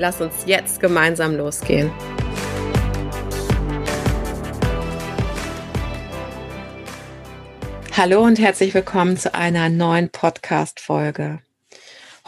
Lass uns jetzt gemeinsam losgehen. Hallo und herzlich willkommen zu einer neuen Podcast-Folge.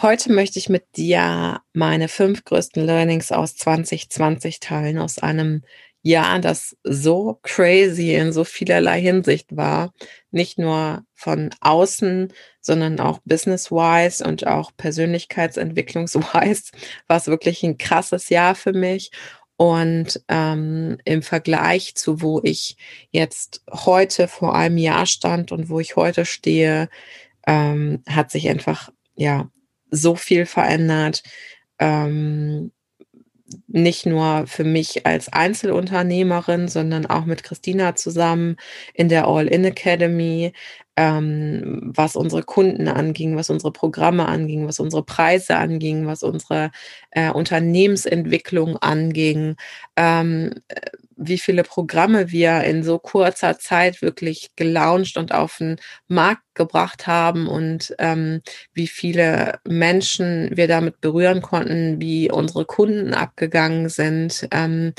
Heute möchte ich mit dir meine fünf größten Learnings aus 2020 teilen, aus einem Jahr, das so crazy in so vielerlei Hinsicht war. Nicht nur von außen, sondern auch business-wise und auch persönlichkeitsentwicklungs-wise war es wirklich ein krasses Jahr für mich. Und ähm, im Vergleich zu wo ich jetzt heute vor einem Jahr stand und wo ich heute stehe, ähm, hat sich einfach ja so viel verändert. Ähm, nicht nur für mich als Einzelunternehmerin, sondern auch mit Christina zusammen in der All-In Academy, ähm, was unsere Kunden anging, was unsere Programme anging, was unsere Preise anging, was unsere äh, Unternehmensentwicklung anging, ähm, wie viele Programme wir in so kurzer Zeit wirklich gelauncht und auf den Markt gebracht haben und ähm, wie viele Menschen wir damit berühren konnten, wie unsere Kunden abgegangen sind, ähm,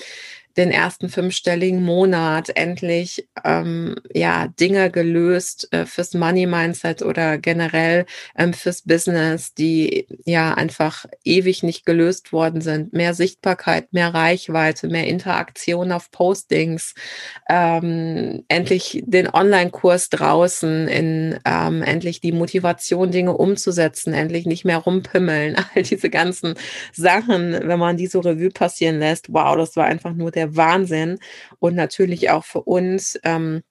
den ersten fünfstelligen Monat endlich ähm, ja Dinge gelöst äh, fürs Money Mindset oder generell ähm, fürs Business, die ja einfach ewig nicht gelöst worden sind. Mehr Sichtbarkeit, mehr Reichweite, mehr Interaktion auf Postings, ähm, endlich den Online-Kurs draußen, in ähm, endlich die Motivation, Dinge umzusetzen, endlich nicht mehr rumpimmeln, all diese ganzen Sachen, wenn man die so Revue passieren lässt. Wow, das war einfach nur der Wahnsinn. Und natürlich auch für uns ähm,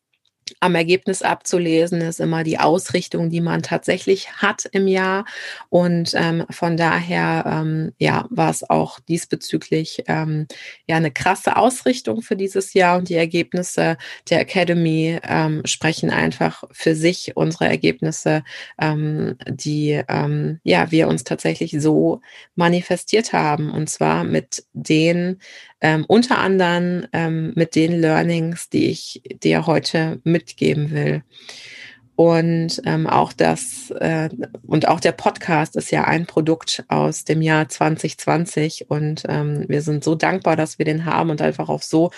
am Ergebnis abzulesen ist immer die Ausrichtung, die man tatsächlich hat im Jahr. Und ähm, von daher, ähm, ja, war es auch diesbezüglich ähm, ja eine krasse Ausrichtung für dieses Jahr. Und die Ergebnisse der Academy ähm, sprechen einfach für sich unsere Ergebnisse, ähm, die ähm, ja wir uns tatsächlich so manifestiert haben. Und zwar mit den ähm, unter anderem ähm, mit den Learnings, die ich dir heute mitgeben will. Und ähm, auch das äh, und auch der Podcast ist ja ein Produkt aus dem Jahr 2020 und ähm, wir sind so dankbar, dass wir den haben und einfach auf so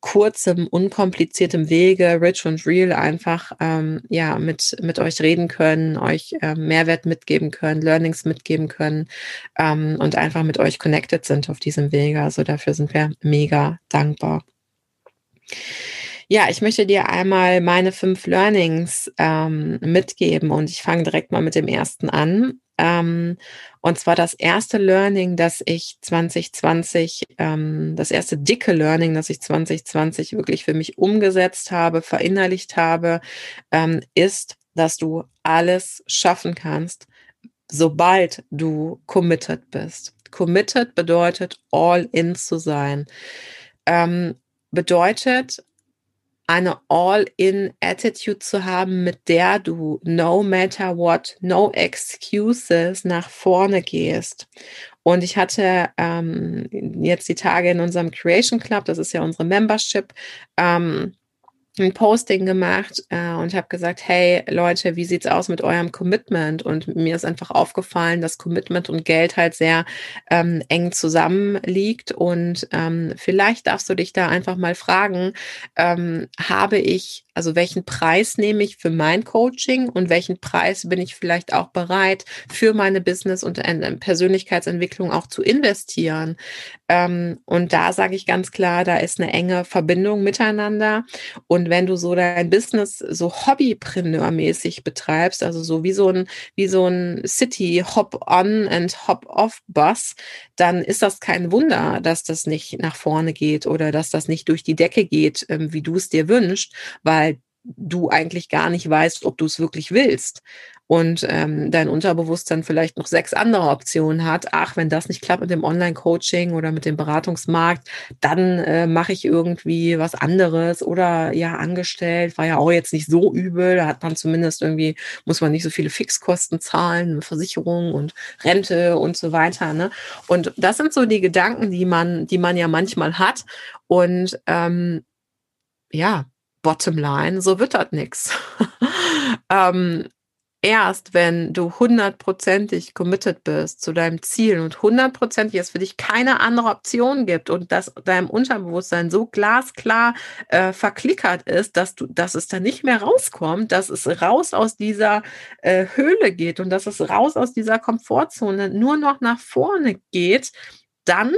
kurzem, unkompliziertem Wege, rich und real, einfach ähm, ja mit mit euch reden können, euch äh, Mehrwert mitgeben können, Learnings mitgeben können ähm, und einfach mit euch connected sind auf diesem Wege. Also dafür sind wir mega dankbar. Ja, ich möchte dir einmal meine fünf Learnings ähm, mitgeben und ich fange direkt mal mit dem ersten an. Ähm, und zwar das erste Learning, das ich 2020, ähm, das erste dicke Learning, das ich 2020 wirklich für mich umgesetzt habe, verinnerlicht habe, ähm, ist, dass du alles schaffen kannst, sobald du committed bist. Committed bedeutet all in zu sein. Ähm, bedeutet eine All-in-Attitude zu haben, mit der du no matter what, no excuses nach vorne gehst. Und ich hatte ähm, jetzt die Tage in unserem Creation Club, das ist ja unsere Membership, ähm, ein Posting gemacht äh, und habe gesagt, hey Leute, wie sieht's aus mit eurem Commitment? Und mir ist einfach aufgefallen, dass Commitment und Geld halt sehr ähm, eng zusammenliegt. Und ähm, vielleicht darfst du dich da einfach mal fragen, ähm, habe ich also welchen Preis nehme ich für mein Coaching und welchen Preis bin ich vielleicht auch bereit für meine Business und Persönlichkeitsentwicklung auch zu investieren? Ähm, und da sage ich ganz klar, da ist eine enge Verbindung miteinander. Und wenn du so dein Business so Hobbypreneur-mäßig betreibst, also so wie so ein, wie so ein City Hop-on and Hop-off-Bus, dann ist das kein Wunder, dass das nicht nach vorne geht oder dass das nicht durch die Decke geht, ähm, wie du es dir wünschst, weil du eigentlich gar nicht weißt, ob du es wirklich willst. Und ähm, dein Unterbewusstsein vielleicht noch sechs andere Optionen hat. Ach, wenn das nicht klappt mit dem Online-Coaching oder mit dem Beratungsmarkt, dann äh, mache ich irgendwie was anderes oder ja, angestellt, war ja auch jetzt nicht so übel. Da hat man zumindest irgendwie, muss man nicht so viele Fixkosten zahlen, Versicherung und Rente und so weiter. Ne? Und das sind so die Gedanken, die man, die man ja manchmal hat. Und ähm, ja, bottom line, so wird das nix. ähm, erst wenn du hundertprozentig committed bist zu deinem Ziel und hundertprozentig es für dich keine andere Option gibt und dass deinem Unterbewusstsein so glasklar äh, verklickert ist, dass du, dass es da nicht mehr rauskommt, dass es raus aus dieser äh, Höhle geht und dass es raus aus dieser Komfortzone nur noch nach vorne geht, dann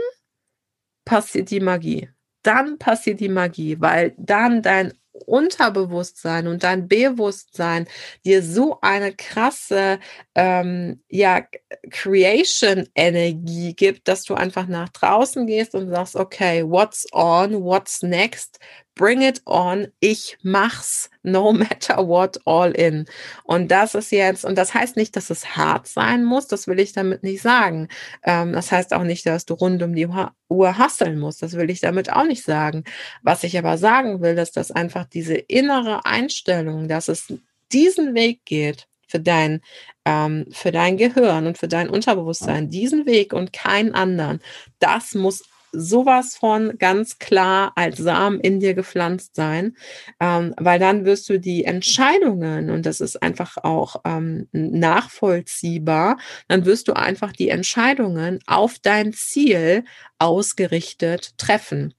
passiert die Magie. Dann passiert die Magie, weil dann dein Unterbewusstsein und dein Bewusstsein dir so eine krasse ähm, ja, Creation-Energie gibt, dass du einfach nach draußen gehst und sagst, okay, what's on, what's next, bring it on, ich mach's, no matter what, all in. Und das ist jetzt, und das heißt nicht, dass es hart sein muss, das will ich damit nicht sagen. Ähm, das heißt auch nicht, dass du rund um die Uhr hasseln musst, das will ich damit auch nicht sagen. Was ich aber sagen will, ist, dass einfach diese innere Einstellung, dass es diesen Weg geht, für dein, ähm, für dein Gehirn und für dein Unterbewusstsein, diesen Weg und keinen anderen, das muss sowas von ganz klar als Samen in dir gepflanzt sein, ähm, weil dann wirst du die Entscheidungen, und das ist einfach auch ähm, nachvollziehbar, dann wirst du einfach die Entscheidungen auf dein Ziel ausgerichtet treffen.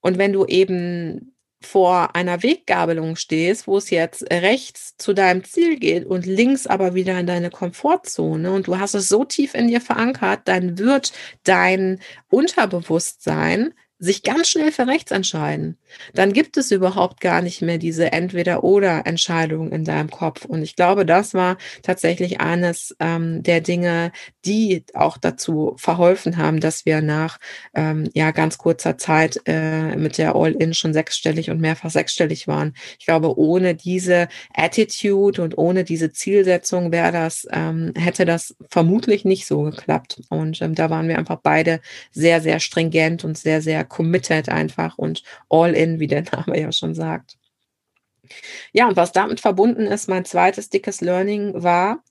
Und wenn du eben vor einer Weggabelung stehst, wo es jetzt rechts zu deinem Ziel geht und links aber wieder in deine Komfortzone und du hast es so tief in dir verankert, dann wird dein Unterbewusstsein sich ganz schnell für rechts entscheiden, dann gibt es überhaupt gar nicht mehr diese Entweder-oder-Entscheidung in deinem Kopf. Und ich glaube, das war tatsächlich eines ähm, der Dinge, die auch dazu verholfen haben, dass wir nach ähm, ja ganz kurzer Zeit äh, mit der All-In schon sechsstellig und mehrfach sechsstellig waren. Ich glaube, ohne diese Attitude und ohne diese Zielsetzung wäre das, ähm, hätte das vermutlich nicht so geklappt. Und ähm, da waren wir einfach beide sehr, sehr stringent und sehr, sehr committed einfach und all in, wie der Name ja schon sagt. Ja, und was damit verbunden ist, mein zweites dickes Learning war,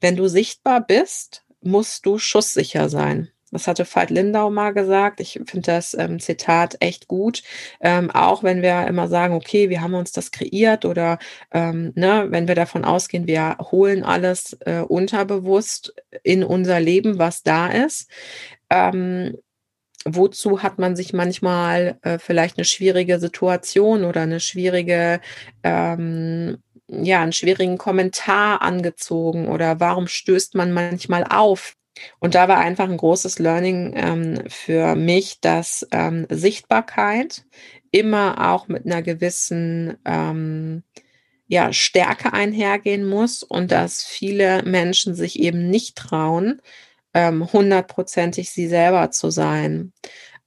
wenn du sichtbar bist, musst du schusssicher sein. Das hatte Veit Lindau mal gesagt. Ich finde das ähm, Zitat echt gut. Ähm, auch wenn wir immer sagen, okay, wir haben uns das kreiert oder ähm, ne, wenn wir davon ausgehen, wir holen alles äh, unterbewusst in unser Leben, was da ist. Wozu hat man sich manchmal äh, vielleicht eine schwierige Situation oder eine schwierige, ähm, ja, einen schwierigen Kommentar angezogen oder warum stößt man manchmal auf? Und da war einfach ein großes Learning ähm, für mich, dass ähm, Sichtbarkeit immer auch mit einer gewissen ähm, ja, Stärke einhergehen muss und dass viele Menschen sich eben nicht trauen, hundertprozentig sie selber zu sein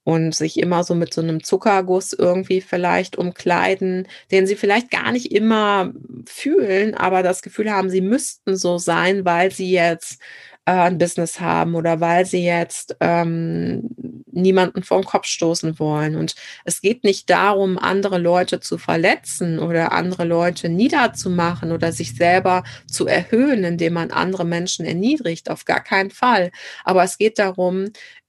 und sich immer so mit so einem Zuckerguss irgendwie vielleicht umkleiden, den sie vielleicht gar nicht immer fühlen, aber das Gefühl haben, sie müssten so sein, weil sie jetzt äh, ein Business haben oder weil sie jetzt ähm, niemanden vor den Kopf stoßen wollen. Und es geht nicht darum, andere Leute zu verletzen oder andere Leute niederzumachen oder sich selber zu erhöhen, indem man andere Menschen erniedrigt. Auf gar keinen Fall. Aber es geht darum,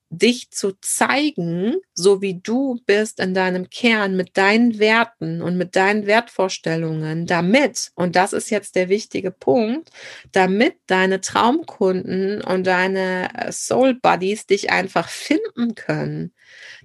dich zu zeigen, so wie du bist in deinem Kern mit deinen Werten und mit deinen Wertvorstellungen, damit, und das ist jetzt der wichtige Punkt, damit deine Traumkunden und deine äh, Soul Buddies dich einfach finden können,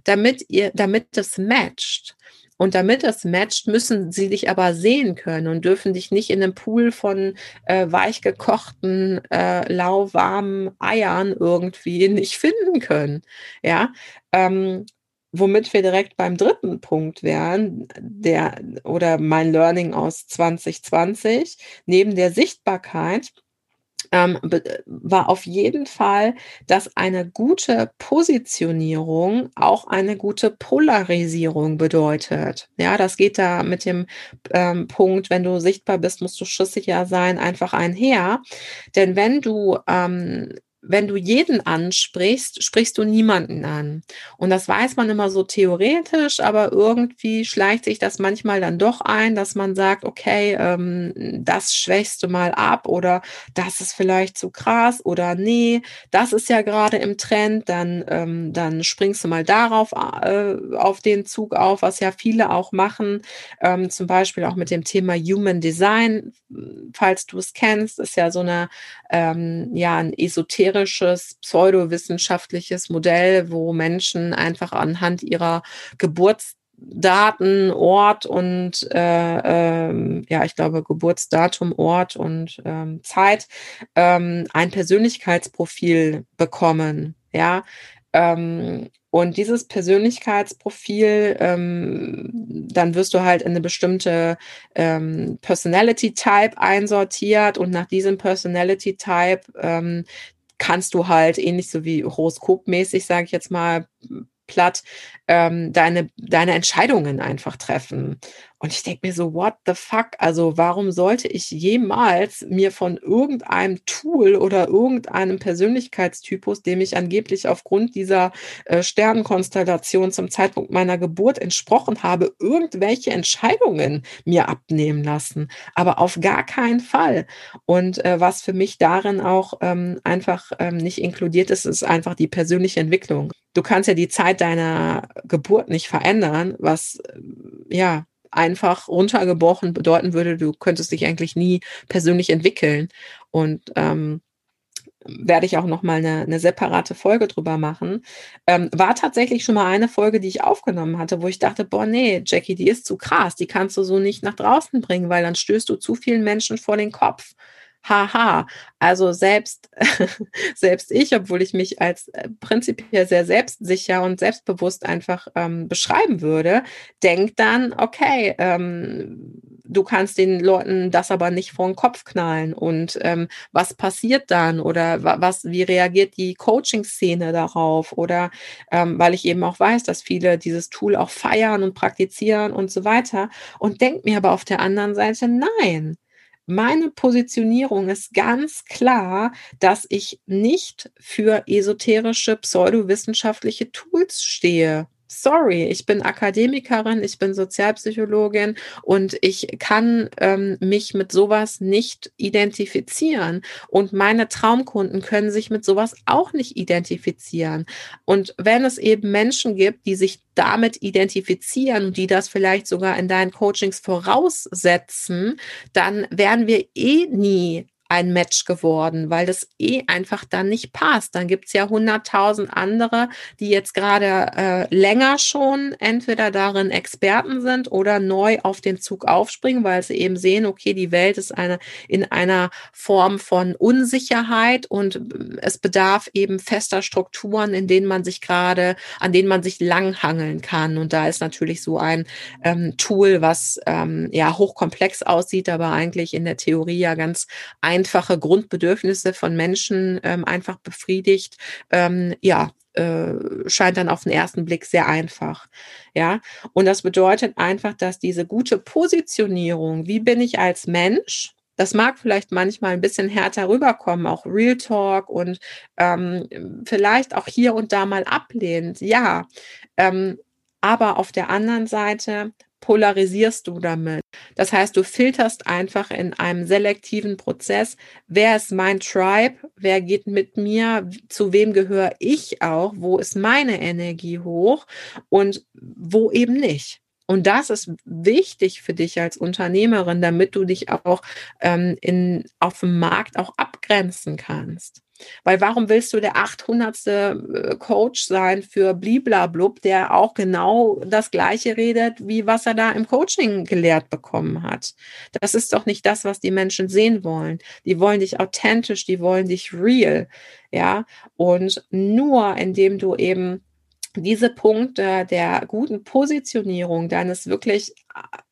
damit ihr, damit es matcht. Und damit das matcht, müssen sie dich aber sehen können und dürfen dich nicht in einem Pool von äh, weich gekochten, äh, lauwarmen Eiern irgendwie nicht finden können. Ja, ähm, womit wir direkt beim dritten Punkt wären, der oder mein Learning aus 2020, neben der Sichtbarkeit ähm, war auf jeden Fall, dass eine gute Positionierung auch eine gute Polarisierung bedeutet. Ja, das geht da mit dem ähm, Punkt, wenn du sichtbar bist, musst du schusssicher sein, einfach einher. Denn wenn du ähm, wenn du jeden ansprichst, sprichst du niemanden an. Und das weiß man immer so theoretisch, aber irgendwie schleicht sich das manchmal dann doch ein, dass man sagt, okay, ähm, das schwächst du mal ab oder das ist vielleicht zu krass oder nee, das ist ja gerade im Trend, dann, ähm, dann springst du mal darauf äh, auf den Zug auf, was ja viele auch machen, ähm, zum Beispiel auch mit dem Thema Human Design, falls du es kennst, ist ja so eine, ähm, ja, ein esoterisches esoterisches, pseudowissenschaftliches Modell, wo Menschen einfach anhand ihrer Geburtsdaten, Ort und äh, ähm, ja, ich glaube Geburtsdatum, Ort und ähm, Zeit ähm, ein Persönlichkeitsprofil bekommen. Ja, ähm, und dieses Persönlichkeitsprofil, ähm, dann wirst du halt in eine bestimmte ähm, Personality Type einsortiert und nach diesem Personality Type kannst du halt ähnlich so wie horoskopmäßig, sage ich jetzt mal platt, ähm, deine, deine Entscheidungen einfach treffen. Und ich denke mir so, what the fuck? Also warum sollte ich jemals mir von irgendeinem Tool oder irgendeinem Persönlichkeitstypus, dem ich angeblich aufgrund dieser äh, Sternenkonstellation zum Zeitpunkt meiner Geburt entsprochen habe, irgendwelche Entscheidungen mir abnehmen lassen? Aber auf gar keinen Fall. Und äh, was für mich darin auch ähm, einfach ähm, nicht inkludiert ist, ist einfach die persönliche Entwicklung. Du kannst ja die Zeit deiner Geburt nicht verändern, was äh, ja einfach runtergebrochen bedeuten würde, du könntest dich eigentlich nie persönlich entwickeln. Und ähm, werde ich auch noch mal eine, eine separate Folge drüber machen. Ähm, war tatsächlich schon mal eine Folge, die ich aufgenommen hatte, wo ich dachte, boah, nee, Jackie, die ist zu krass, die kannst du so nicht nach draußen bringen, weil dann stößt du zu vielen Menschen vor den Kopf haha. Also selbst, selbst ich, obwohl ich mich als äh, prinzipiell sehr selbstsicher und selbstbewusst einfach ähm, beschreiben würde, denkt dann, okay, ähm, du kannst den Leuten das aber nicht vor den Kopf knallen. Und ähm, was passiert dann? Oder was, wie reagiert die Coaching-Szene darauf? Oder ähm, weil ich eben auch weiß, dass viele dieses Tool auch feiern und praktizieren und so weiter. Und denkt mir aber auf der anderen Seite, nein, meine Positionierung ist ganz klar, dass ich nicht für esoterische pseudowissenschaftliche Tools stehe sorry, ich bin Akademikerin, ich bin Sozialpsychologin und ich kann ähm, mich mit sowas nicht identifizieren. Und meine Traumkunden können sich mit sowas auch nicht identifizieren. Und wenn es eben Menschen gibt, die sich damit identifizieren und die das vielleicht sogar in deinen Coachings voraussetzen, dann werden wir eh nie ein Match geworden, weil das eh einfach dann nicht passt. Dann gibt's ja hunderttausend andere, die jetzt gerade äh, länger schon entweder darin Experten sind oder neu auf den Zug aufspringen, weil sie eben sehen, okay, die Welt ist eine in einer Form von Unsicherheit und äh, es bedarf eben fester Strukturen, in denen man sich gerade, an denen man sich langhangeln kann. Und da ist natürlich so ein ähm, Tool, was ähm, ja hochkomplex aussieht, aber eigentlich in der Theorie ja ganz einfach einfache Grundbedürfnisse von Menschen ähm, einfach befriedigt, ähm, ja, äh, scheint dann auf den ersten Blick sehr einfach. Ja, und das bedeutet einfach, dass diese gute Positionierung, wie bin ich als Mensch, das mag vielleicht manchmal ein bisschen härter rüberkommen, auch Real Talk und ähm, vielleicht auch hier und da mal ablehnt, ja. Ähm, aber auf der anderen Seite polarisierst du damit. Das heißt, du filterst einfach in einem selektiven Prozess, wer ist mein Tribe, wer geht mit mir, zu wem gehöre ich auch, wo ist meine Energie hoch und wo eben nicht. Und das ist wichtig für dich als Unternehmerin, damit du dich auch ähm, in, auf dem Markt auch abgrenzen kannst. Weil warum willst du der 800. Äh, Coach sein für bliblablub, der auch genau das Gleiche redet, wie was er da im Coaching gelehrt bekommen hat? Das ist doch nicht das, was die Menschen sehen wollen. Die wollen dich authentisch, die wollen dich real. Ja, und nur indem du eben diese Punkte der guten Positionierung, deines wirklich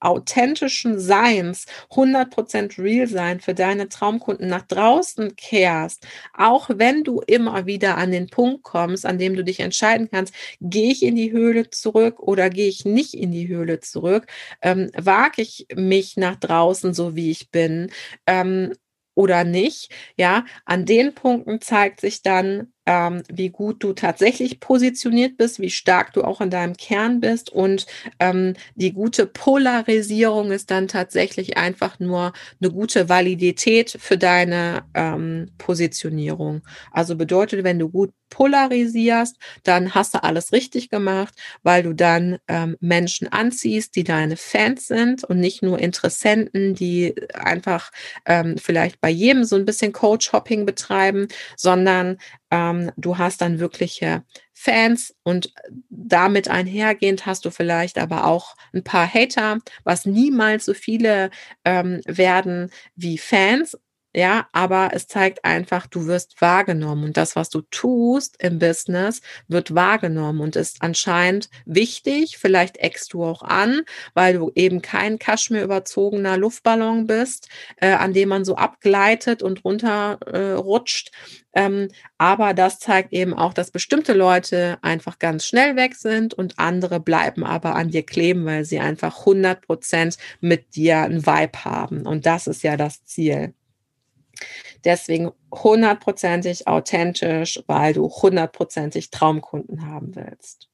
authentischen Seins, 100% real sein für deine Traumkunden nach draußen kehrst, auch wenn du immer wieder an den Punkt kommst, an dem du dich entscheiden kannst, gehe ich in die Höhle zurück oder gehe ich nicht in die Höhle zurück, ähm, wage ich mich nach draußen so, wie ich bin, ähm, oder nicht. Ja, an den Punkten zeigt sich dann, ähm, wie gut du tatsächlich positioniert bist, wie stark du auch in deinem Kern bist. Und ähm, die gute Polarisierung ist dann tatsächlich einfach nur eine gute Validität für deine ähm, Positionierung. Also bedeutet, wenn du gut polarisierst, dann hast du alles richtig gemacht, weil du dann ähm, Menschen anziehst, die deine Fans sind und nicht nur Interessenten, die einfach ähm, vielleicht bei jedem so ein bisschen Coach-Hopping betreiben, sondern ähm, du hast dann wirkliche Fans und damit einhergehend hast du vielleicht aber auch ein paar Hater, was niemals so viele ähm, werden wie Fans. Ja, aber es zeigt einfach, du wirst wahrgenommen und das, was du tust im Business, wird wahrgenommen und ist anscheinend wichtig. Vielleicht eckst du auch an, weil du eben kein Kaschmir überzogener Luftballon bist, äh, an dem man so abgleitet und runterrutscht. Äh, ähm, aber das zeigt eben auch, dass bestimmte Leute einfach ganz schnell weg sind und andere bleiben aber an dir kleben, weil sie einfach 100 Prozent mit dir ein Vibe haben. Und das ist ja das Ziel. Deswegen hundertprozentig authentisch, weil du hundertprozentig Traumkunden haben willst.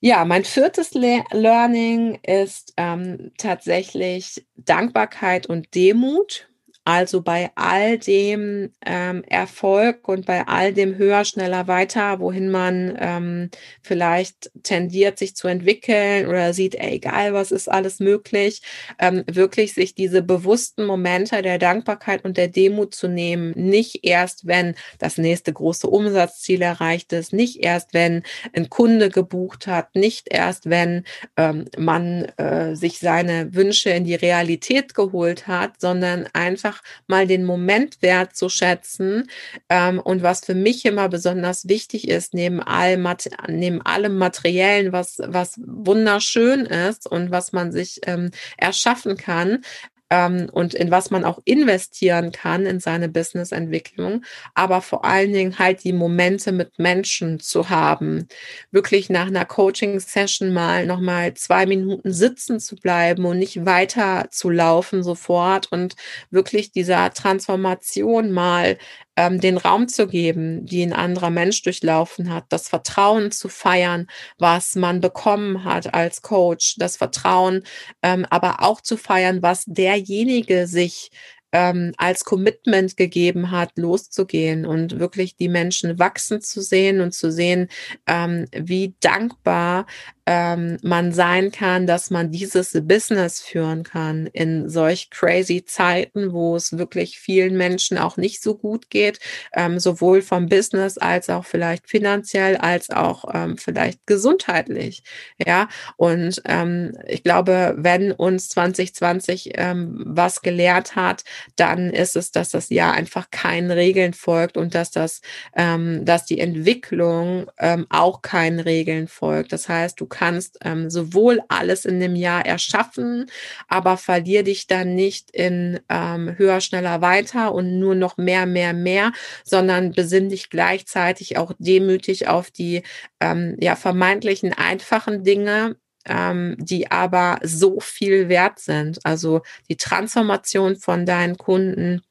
Ja, mein viertes Le Learning ist ähm, tatsächlich Dankbarkeit und Demut. Also bei all dem ähm, Erfolg und bei all dem höher, schneller, weiter, wohin man ähm, vielleicht tendiert, sich zu entwickeln oder sieht, ey, egal, was ist alles möglich, ähm, wirklich sich diese bewussten Momente der Dankbarkeit und der Demut zu nehmen. Nicht erst, wenn das nächste große Umsatzziel erreicht ist, nicht erst, wenn ein Kunde gebucht hat, nicht erst, wenn ähm, man äh, sich seine Wünsche in die Realität geholt hat, sondern einfach einfach mal den Moment wertzuschätzen. Ähm, und was für mich immer besonders wichtig ist, neben, all, neben allem Materiellen, was, was wunderschön ist und was man sich ähm, erschaffen kann, ähm, und in was man auch investieren kann in seine Businessentwicklung, aber vor allen Dingen halt die Momente mit Menschen zu haben, wirklich nach einer Coaching-Session mal nochmal zwei Minuten sitzen zu bleiben und nicht weiter zu laufen sofort und wirklich dieser Transformation mal ähm, den Raum zu geben, die ein anderer Mensch durchlaufen hat, das Vertrauen zu feiern, was man bekommen hat als Coach, das Vertrauen, ähm, aber auch zu feiern, was derjenige sich ähm, als Commitment gegeben hat, loszugehen und wirklich die Menschen wachsen zu sehen und zu sehen, ähm, wie dankbar ähm, man sein kann, dass man dieses Business führen kann in solch crazy Zeiten, wo es wirklich vielen Menschen auch nicht so gut geht, ähm, sowohl vom Business als auch vielleicht finanziell, als auch ähm, vielleicht gesundheitlich. Ja, und ähm, ich glaube, wenn uns 2020 ähm, was gelehrt hat, dann ist es, dass das Jahr einfach keinen Regeln folgt und dass das, ähm, dass die Entwicklung ähm, auch keinen Regeln folgt. Das heißt, du kannst ähm, sowohl alles in dem Jahr erschaffen, aber verlier dich dann nicht in ähm, höher, schneller, weiter und nur noch mehr, mehr, mehr, sondern besinn dich gleichzeitig auch demütig auf die ähm, ja vermeintlichen einfachen Dinge, ähm, die aber so viel wert sind. Also die Transformation von deinen Kunden,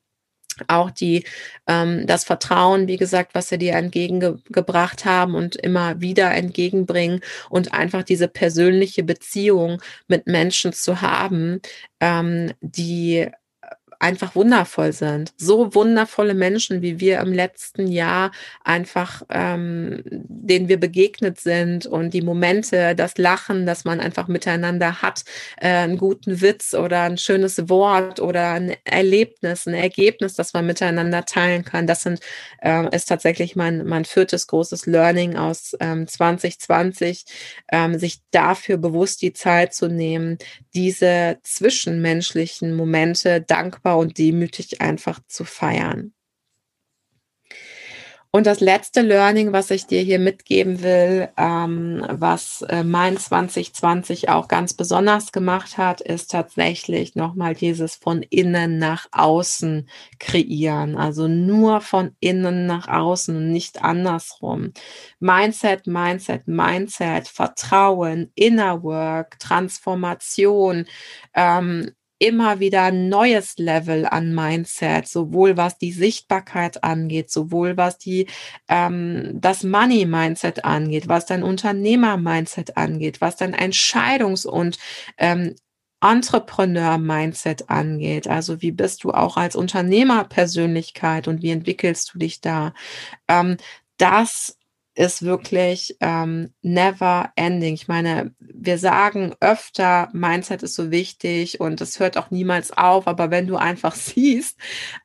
auch die ähm, das Vertrauen, wie gesagt, was sie dir entgegengebracht haben und immer wieder entgegenbringen und einfach diese persönliche Beziehung mit Menschen zu haben, ähm, die einfach wundervoll sind. So wundervolle Menschen, wie wir im letzten Jahr einfach, ähm, denen wir begegnet sind und die Momente, das Lachen, das man einfach miteinander hat, äh, einen guten Witz oder ein schönes Wort oder ein Erlebnis, ein Ergebnis, das man miteinander teilen kann. Das sind, äh, ist tatsächlich mein, mein viertes großes Learning aus ähm, 2020, ähm, sich dafür bewusst die Zeit zu nehmen, diese zwischenmenschlichen Momente dankbar dankbar und demütig einfach zu feiern. Und das letzte Learning, was ich dir hier mitgeben will, ähm, was äh, mein 2020 auch ganz besonders gemacht hat, ist tatsächlich nochmal dieses von innen nach außen kreieren. Also nur von innen nach außen und nicht andersrum. Mindset, Mindset, Mindset, Vertrauen, Inner Work, Transformation, ähm, immer wieder ein neues Level an Mindset, sowohl was die Sichtbarkeit angeht, sowohl was die ähm, das Money Mindset angeht, was dein Unternehmer Mindset angeht, was dein Entscheidungs- und ähm, Entrepreneur-Mindset angeht. Also wie bist du auch als Unternehmerpersönlichkeit und wie entwickelst du dich da? Ähm, das ist wirklich ähm, never ending. Ich meine, wir sagen öfter, Mindset ist so wichtig und es hört auch niemals auf, aber wenn du einfach siehst,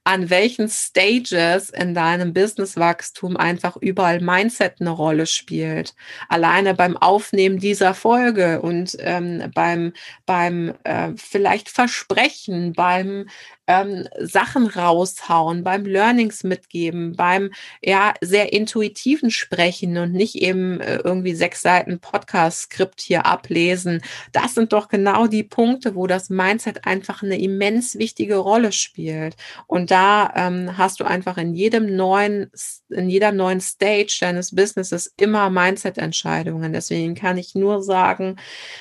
an welchen Stages in deinem Businesswachstum einfach überall Mindset eine Rolle spielt, alleine beim Aufnehmen dieser Folge und ähm, beim, beim äh, vielleicht Versprechen, beim ähm, Sachen raushauen, beim Learnings mitgeben, beim ja sehr intuitiven Sprechen und nicht eben äh, irgendwie sechs Seiten Podcast-Skript hier ablesen. Das sind doch genau die Punkte, wo das Mindset einfach eine immens wichtige Rolle spielt. Und da ähm, hast du einfach in jedem neuen, in jeder neuen Stage deines Businesses immer Mindset-Entscheidungen. Deswegen kann ich nur sagen,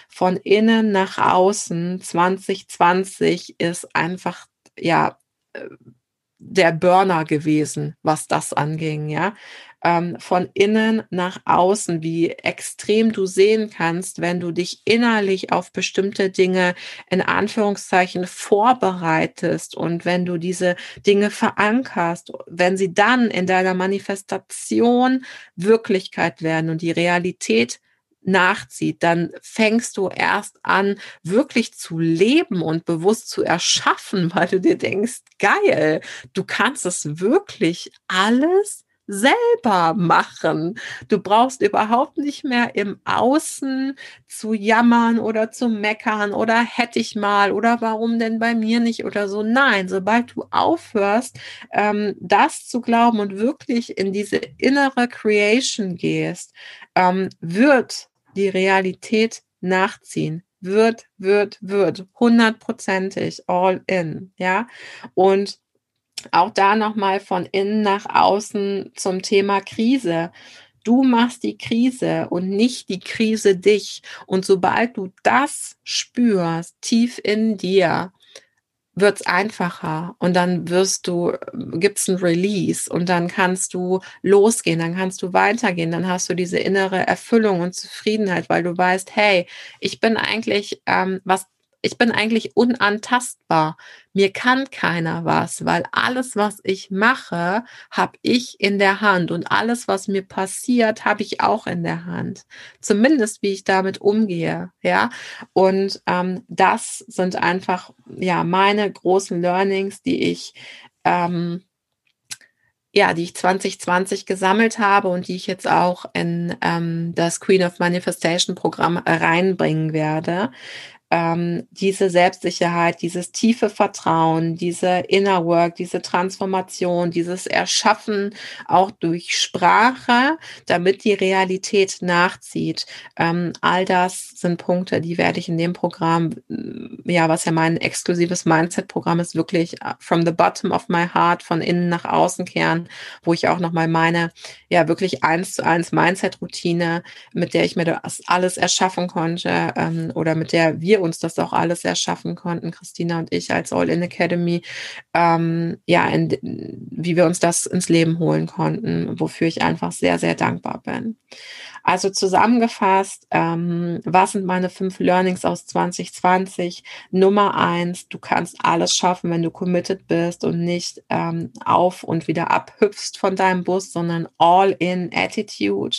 von innen nach außen 2020 ist einfach ja äh, der Burner gewesen, was das anging, ja. Ähm, von innen nach außen, wie extrem du sehen kannst, wenn du dich innerlich auf bestimmte Dinge in Anführungszeichen vorbereitest und wenn du diese Dinge verankerst, wenn sie dann in deiner Manifestation Wirklichkeit werden und die Realität nachzieht, dann fängst du erst an, wirklich zu leben und bewusst zu erschaffen, weil du dir denkst, geil, du kannst es wirklich alles selber machen. Du brauchst überhaupt nicht mehr im Außen zu jammern oder zu meckern oder hätte ich mal oder warum denn bei mir nicht oder so. Nein, sobald du aufhörst, ähm, das zu glauben und wirklich in diese innere Creation gehst, ähm, wird die Realität nachziehen. Wird, wird, wird. Hundertprozentig all in. Ja. Und auch da nochmal von innen nach außen zum Thema Krise. Du machst die Krise und nicht die Krise dich. Und sobald du das spürst, tief in dir, wird's einfacher und dann wirst du, gibt's ein Release und dann kannst du losgehen, dann kannst du weitergehen, dann hast du diese innere Erfüllung und Zufriedenheit, weil du weißt, hey, ich bin eigentlich, ähm, was ich bin eigentlich unantastbar. Mir kann keiner was, weil alles, was ich mache, habe ich in der Hand und alles, was mir passiert, habe ich auch in der Hand. Zumindest, wie ich damit umgehe, ja. Und ähm, das sind einfach ja meine großen Learnings, die ich ähm, ja, die ich 2020 gesammelt habe und die ich jetzt auch in ähm, das Queen of Manifestation Programm reinbringen werde ähm, diese Selbstsicherheit, dieses tiefe Vertrauen, diese Inner Work, diese Transformation, dieses Erschaffen auch durch Sprache, damit die Realität nachzieht. Ähm, all das sind Punkte, die werde ich in dem Programm, äh, ja, was ja mein exklusives Mindset-Programm ist, wirklich äh, from the bottom of my heart, von innen nach außen kehren, wo ich auch nochmal meine, ja, wirklich eins zu eins Mindset-Routine, mit der ich mir das alles erschaffen konnte ähm, oder mit der wir uns das auch alles erschaffen konnten, Christina und ich als All-In Academy, ähm, ja, in, wie wir uns das ins Leben holen konnten, wofür ich einfach sehr, sehr dankbar bin. Also zusammengefasst, ähm, was sind meine fünf Learnings aus 2020? Nummer eins, du kannst alles schaffen, wenn du committed bist und nicht ähm, auf und wieder abhüpfst von deinem Bus, sondern all-in Attitude.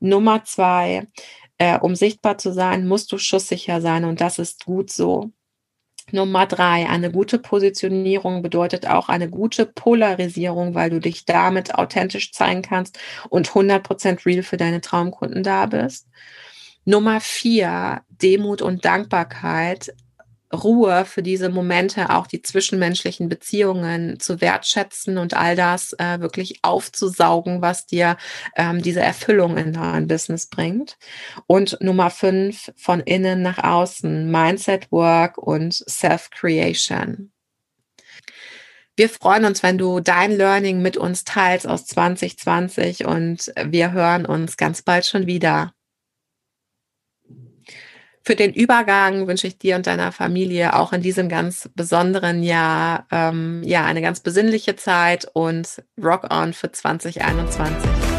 Nummer zwei, äh, um sichtbar zu sein, musst du schusssicher sein und das ist gut so. Nummer drei, eine gute Positionierung bedeutet auch eine gute Polarisierung, weil du dich damit authentisch zeigen kannst und 100% real für deine Traumkunden da bist. Nummer vier, Demut und Dankbarkeit Ruhe, für diese Momente auch die zwischenmenschlichen Beziehungen zu wertschätzen und all das äh, wirklich aufzusaugen, was dir ähm, diese Erfüllung in dein Business bringt. Und Nummer fünf, von innen nach außen, Mindset Work und Self-Creation. Wir freuen uns, wenn du dein Learning mit uns teilst aus 2020 und wir hören uns ganz bald schon wieder. Für den Übergang wünsche ich dir und deiner Familie auch in diesem ganz besonderen Jahr ähm, ja eine ganz besinnliche Zeit und Rock on für 2021.